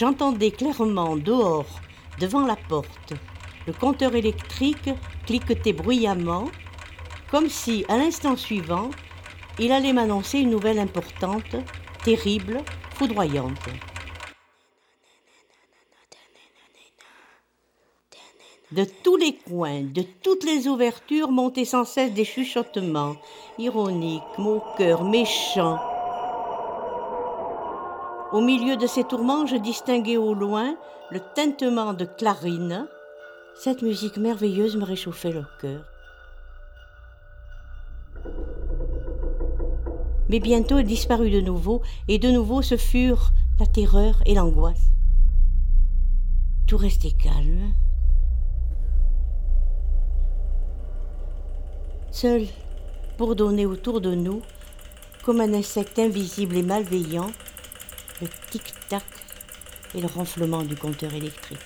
j'entendais clairement dehors, devant la porte, le compteur électrique cliquetait bruyamment, comme si, à l'instant suivant, il allait m'annoncer une nouvelle importante, terrible, foudroyante. De tous les coins, de toutes les ouvertures montaient sans cesse des chuchotements, ironiques, moqueurs, méchants. Au milieu de ces tourments, je distinguais au loin le tintement de clarines. Cette musique merveilleuse me réchauffait le cœur. Mais bientôt elle disparut de nouveau, et de nouveau ce furent la terreur et l'angoisse. Tout restait calme. Seul, bourdonnait autour de nous, comme un insecte invisible et malveillant, le tic-tac et le ronflement du compteur électrique.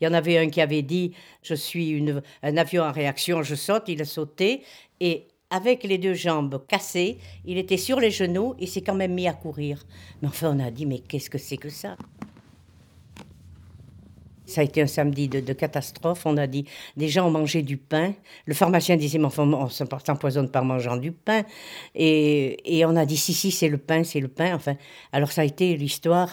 Il y en avait un qui avait dit Je suis un avion en réaction, je saute. Il a sauté et avec les deux jambes cassées, il était sur les genoux et s'est quand même mis à courir. Mais enfin, on a dit Mais qu'est-ce que c'est que ça? Ça a été un samedi de, catastrophe. On a dit, des gens ont mangé du pain. Le pharmacien disait, mais enfin, on s'empoisonne par mangeant du pain. Et, on a dit, si, si, c'est le pain, c'est le pain. Enfin, alors ça a été l'histoire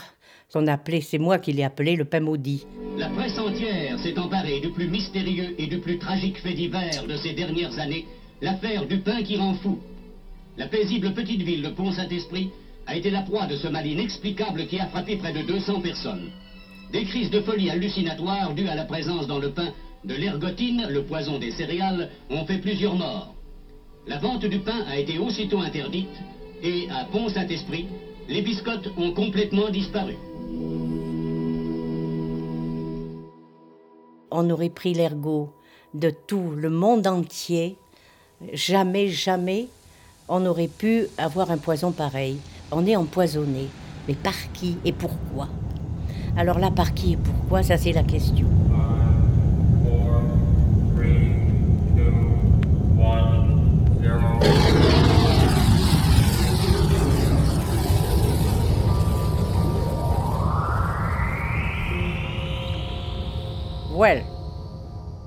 c'est moi qui l'ai appelé le pain maudit. La presse entière s'est emparée du plus mystérieux et du plus tragique fait divers de ces dernières années, l'affaire du pain qui rend fou. La paisible petite ville de Pont-Saint-Esprit a été la proie de ce mal inexplicable qui a frappé près de 200 personnes. Des crises de folie hallucinatoires dues à la présence dans le pain de l'ergotine, le poison des céréales, ont fait plusieurs morts. La vente du pain a été aussitôt interdite et à Pont-Saint-Esprit, les biscottes ont complètement disparu. On aurait pris l'ergot de tout le monde entier. Jamais, jamais, on n'aurait pu avoir un poison pareil. On est empoisonné. Mais par qui et pourquoi? Alors là, par qui et pourquoi Ça, c'est la question. Well,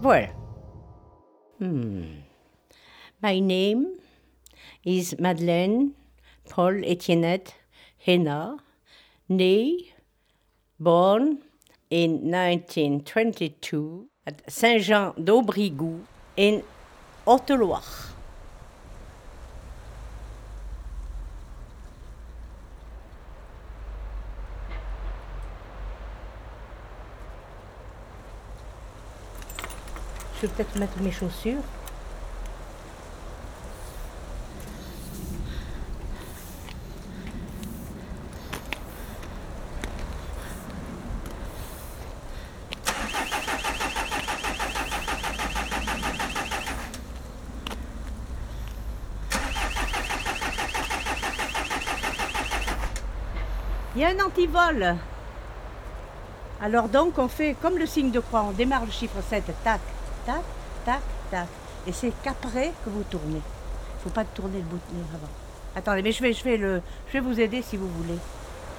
well. Hmm. My name is Madeleine Paul Etiennette Henna, née born in 1922 at Saint-Jean d'Aubrigou in Haute-Loire. Je vais peut-être mettre mes chaussures. Alors donc, on fait comme le signe de croix, on démarre le chiffre 7, tac, tac, tac, tac. Et c'est qu'après que vous tournez. Il ne faut pas tourner le bout avant. Attendez, mais je vais, je, vais le, je vais vous aider si vous voulez.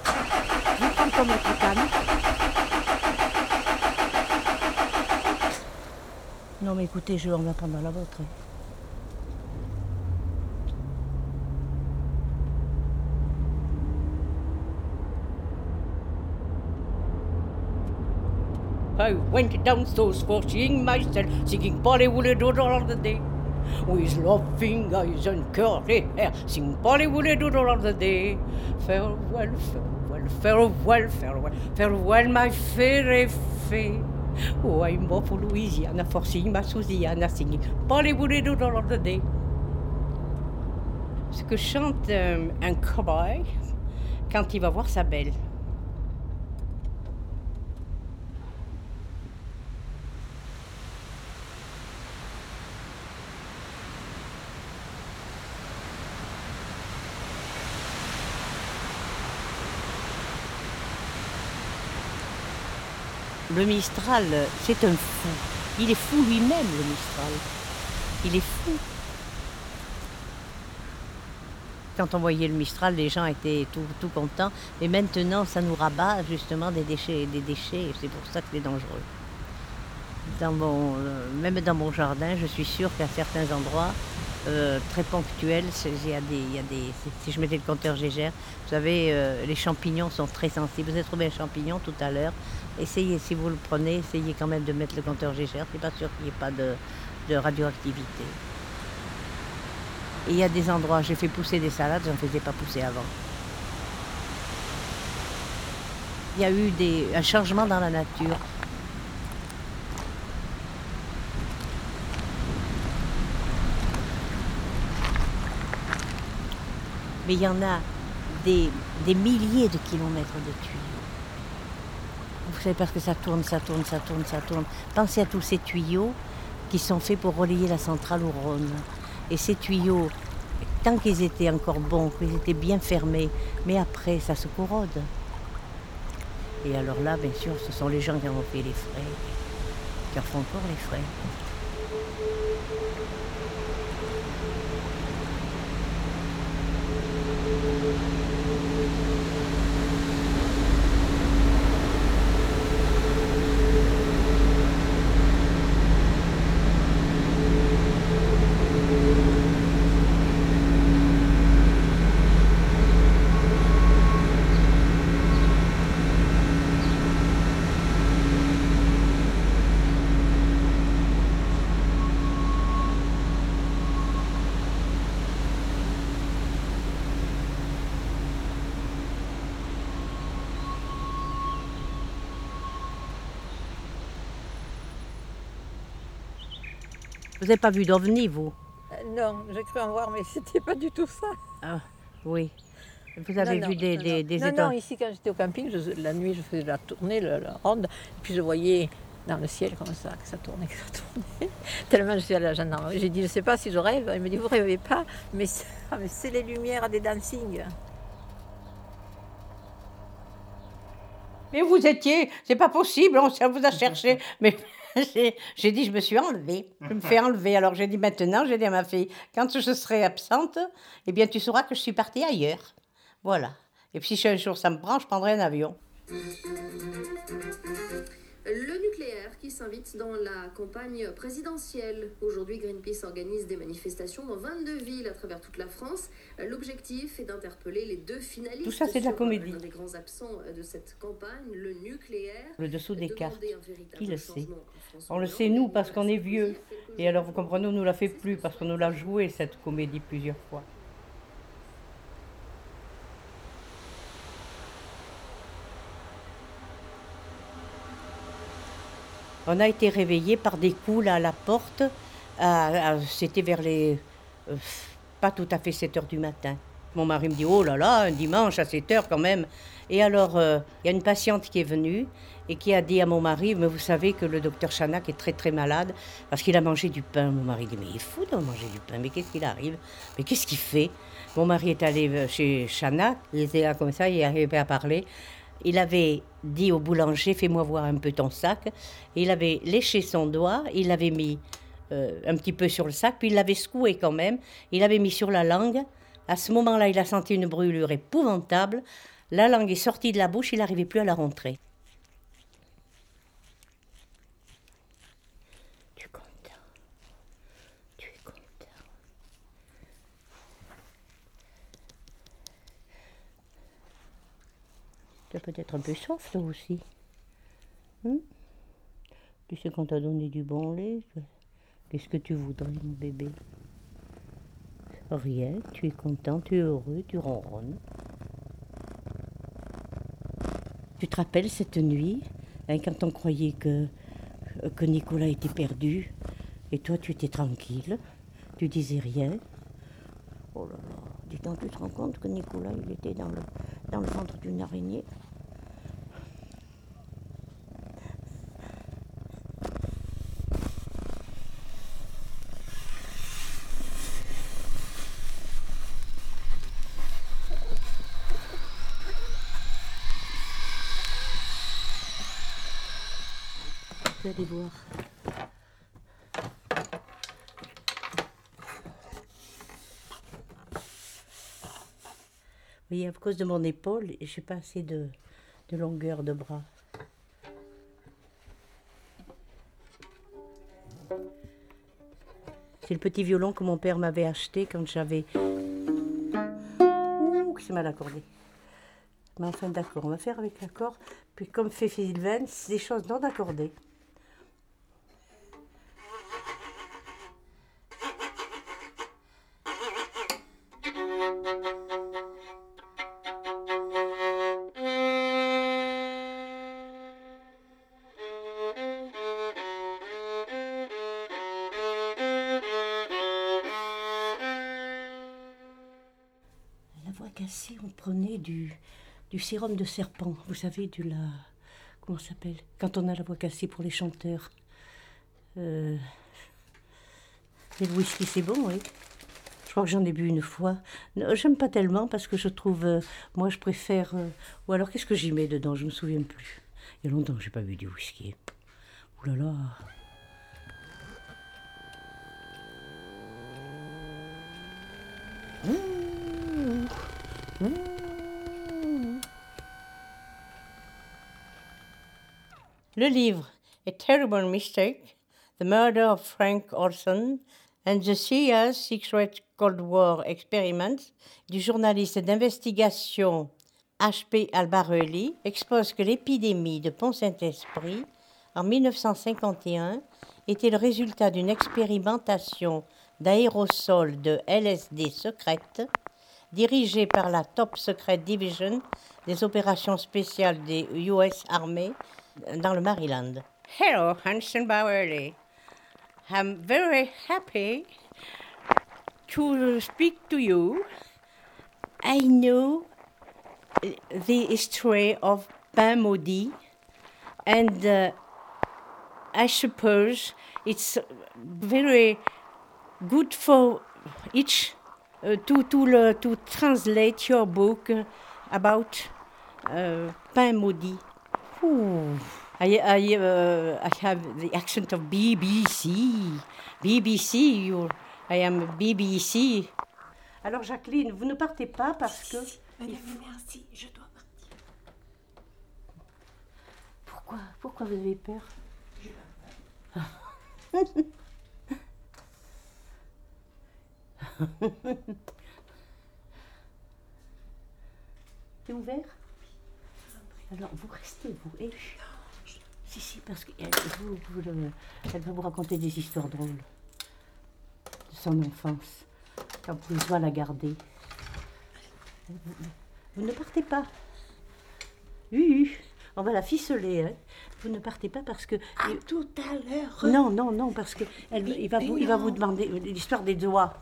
Je comme votre canne. Non mais écoutez, je, on va prendre la vôtre. I went downstairs for seeing myself, singing Bollywood all the day. With laughing eyes and curly hair, sing Bollywood all the day. Farewell, farewell, farewell, farewell, farewell, my fairy fay. Oh, I'm off for Louisiana for seeing my Susiana singing Bollywood all the day. Ce que chante euh, un cowboy quand il va voir sa belle. Le Mistral, c'est un fou. Il est fou lui-même, le Mistral. Il est fou. quand on voyait le Mistral, les gens étaient tout, contents. Et maintenant, ça nous rabat justement des déchets. Des déchets et c'est pour ça que c'est dangereux. Euh, même dans mon jardin, je suis sûre qu'à certains endroits, euh, très des, il y a des, si je mettais le compteur Gégère, vous savez, euh, les champignons sont très sensibles. Vous avez trouvé un champignon tout à l'heure. Essayez, si vous le prenez, essayez quand même de mettre le compteur Gégère. C'est pas sûr qu'il n'y ait pas de, de radioactivité. Et il y a des endroits, j'ai fait pousser des salades, j'en faisais pas pousser avant. Il y a eu des, un changement dans la nature. Mais il y en a des, des milliers de kilomètres de tuyaux. Vous savez, parce que ça tourne, ça tourne, ça tourne, ça tourne. Pensez à tous ces tuyaux qui sont faits pour relayer la centrale au Rhône. Et ces tuyaux, tant qu'ils étaient encore bons, qu'ils étaient bien fermés, mais après, ça se corrode. Et alors là, bien sûr, ce sont les gens qui en ont fait les frais, qui en font encore les frais. どうぞ。Vous n'avez pas vu d'ovni, vous Euh, Non, j'ai cru en voir, mais c'était pas du tout ça. Ah, oui. Vous avez Non, vu non, des, non, des, non. des non, étoiles non, ici, quand j'étais au camping, je- la nuit, je faisais la tournée, la, la ronde, puis je voyais dans le ciel comme ça, que ça tournait, que ça tournait. Tellement je suis allée à la gendarmerie. J'ai dit, je sais pas si je rêve. Il me dit, vous rêvez pas, mais c'est les lumières des dancing. Mais vous étiez, c'est pas possible, on vous a cherché. Mais j'ai dit, je me suis enlevée. Je me fais enlever. Alors j'ai dit maintenant, j'ai dit à ma fille, quand je serai absente, eh bien tu sauras que je suis partie ailleurs. Voilà. Et puis si un jour ça me prend, je prendrai un avion. Qui s'invite dans la campagne présidentielle. Aujourd'hui, Greenpeace organise des manifestations dans 22 villes à travers toute la France. L'objectif est d'interpeller les deux finalistes. Tout ça, c'est de la comédie. L'un des grands absents de cette campagne, le nucléaire. Le dessous des cartes. un Qui le sait On le sait nous parce qu'on est vieux. Et alors vous comprenez, on nous l'a fait plus parce qu'on nous l'a joué cette comédie plusieurs fois. On a été réveillés par des coups là, à la porte. C'était vers les. euh, pas tout à fait 7 heures du matin. Mon mari me dit Oh là là, un dimanche à 7 heures quand même. Et alors, euh, il y a une patiente qui est venue et qui a dit à mon mari Mais vous savez que le docteur Chanac est très très malade parce qu'il a mangé du pain. Mon mari dit Mais il est fou de manger du pain. Mais qu'est-ce qu'il arrive? Mais qu'est-ce qu'il fait? Mon mari est allé euh, chez Chanac, il était là comme ça, il arrivait à parler. Il avait dit au boulanger Fais-moi voir un peu ton sac. Il avait léché son doigt, il l'avait mis euh, un petit peu sur le sac, puis il l'avait secoué quand même. Il l'avait mis sur la langue. À ce moment-là, il a senti une brûlure épouvantable. La langue est sortie de la bouche, il n'arrivait plus à la rentrer. Tu es content. Tu es content. Tu as peut-être un peu soif, toi aussi. Hein tu sais qu'on t'a donné du bon lait. Qu'est-ce que tu voudrais, mon bébé? Rien, tu es content, tu es heureux, tu ronronnes. Tu te rappelles cette nuit, hein, quand on croyait que, que Nicolas était perdu, et toi tu étais tranquille, tu disais rien? Oh là là, dis donc, tu te rends compte que Nicolas, il était dans le, dans le ventre d'une araignée? Vous allez voir. voyez, à cause de mon épaule, je n'ai pas assez de, de longueur de bras. C'est le petit violon que mon père m'avait acheté quand j'avais. Ouh, c'est mal accordé. Mais enfin, d'accord, on va faire avec l'accord. Puis, comme fait Sylvain, c'est des choses non accordées. Cassée, on prenait du, du sérum de serpent. Vous savez, du la. Comment ça s'appelle Quand on a la voix cassée pour les chanteurs. Euh, le whisky, c'est bon, oui? Je crois que j'en ai bu une fois. J'aime pas tellement parce que je trouve. euh, moi, je préfère. euh, ou alors, qu'est-ce que j'y mets dedans? Je me souviens plus. Il y a longtemps que j'ai pas bu du whisky. Ouh là là. Le livre A Terrible Mistake, The Murder of Frank Olson and the CIA's Secret Cold War Experiments du journaliste d'investigation H.P. Albarelli expose que l'épidémie de Pont-Saint-Esprit en 1951 était le résultat d'une expérimentation d'aérosols de LSD secrète dirigée par la Top Secret Division des opérations spéciales des US Army dans le Maryland. Hello, Hanson Bowerly. I'm very happy to speak to you. I know the history of Pain Maudit, and uh, I suppose it's very good for each uh, to to le- to translate your book uh, about uh, Pain Maudit. Ooh. I, I, uh, I have the accent of BBC. BBC, you, I am BBC. Alors Jacqueline, vous ne partez pas parce que... merci, je dois partir. Pourquoi Pourquoi vous avez peur? C'est ouvert? Alors vous restez, vous. Et... Si, si, parce qu'elle vous, vous le- elle va vous raconter des histoires drôles de son enfance. Quand vous doit la garder. Vous, vous ne partez pas. Oui, oui, on va la ficeler. hein. Vous ne partez pas parce que. À tout à l'heure. Non, non, non, parce que elle- Mais- il, va vous, il va vous demander l'histoire des doigts.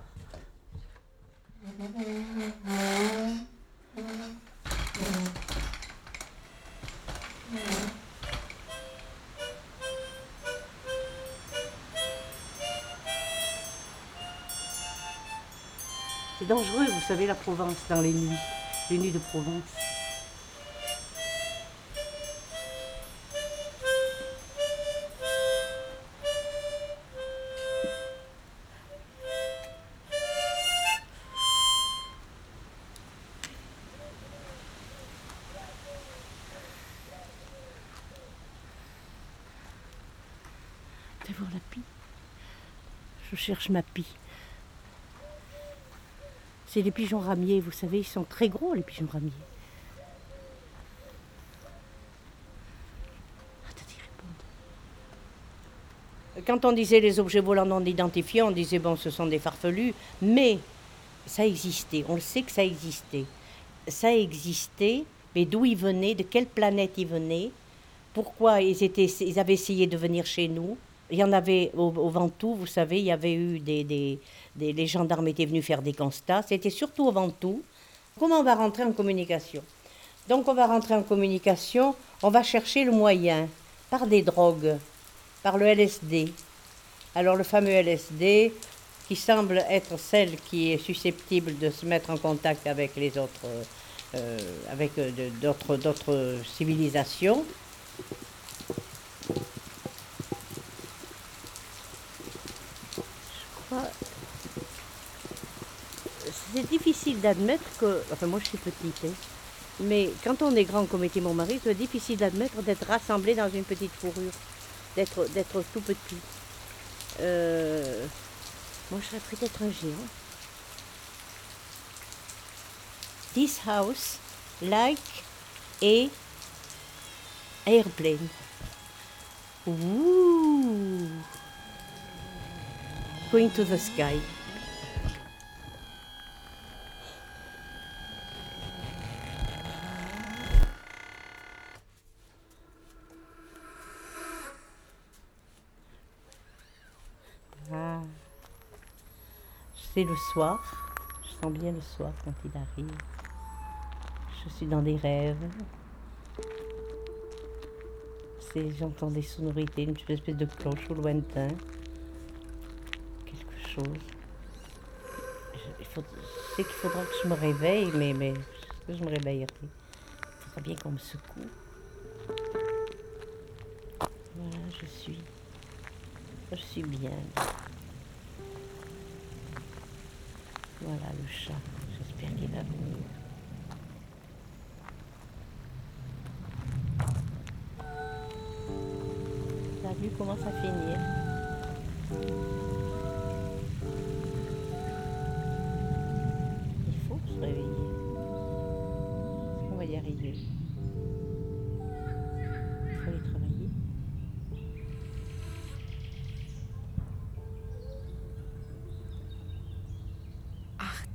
Dangereux, vous savez, la Provence dans les nuits, les nuits de Provence. Fais voir la pie. Je cherche ma pie. C'est les pigeons ramiers, vous savez, ils sont très gros, les pigeons ramiers. Quand on disait les objets volants non identifiés, on disait bon, ce sont des farfelus, mais ça existait, on le sait que ça existait. Ça existait, mais d'où ils venaient, de quelle planète ils venaient, pourquoi ils, étaient, ils avaient essayé de venir chez nous. Il y en avait au, Ventoux, vous savez, il y avait eu des, Les gendarmes étaient venus faire des constats. C'était surtout au Ventoux. Comment on va rentrer en communication? Donc on va rentrer en communication, on va chercher le moyen par des drogues, par le LSD. Alors le fameux LSD, qui semble être celle qui est susceptible de se mettre en contact avec les autres, euh, avec euh, d'autres civilisations. Je crois. C'est d'admettre que. Enfin, moi, je suis petite. hein. Mais quand on est grand, comme était mon mari, c'est difficile d'admettre d'être rassemblé dans une petite fourrure, d'être, d'être tout petit. Euh, moi, je serais peut-être un géant. This house, like a airplane. Ooh. Going to the sky. Ah. C'est le soir. Je sens bien le soir quand il arrive. Je suis dans des rêves. J'entends des sonorités, une espèce de cloche au lointain. Quelque chose. Je, sais qu'il faudra que je me réveille, mais, mais je me réveillerai Il faudra bien qu'on me secoue. Voilà, je suis. Je suis bien. Voilà le chat. J'espère qu'il va venir. La vue commence à finir. Il faut se réveiller. On va y arriver.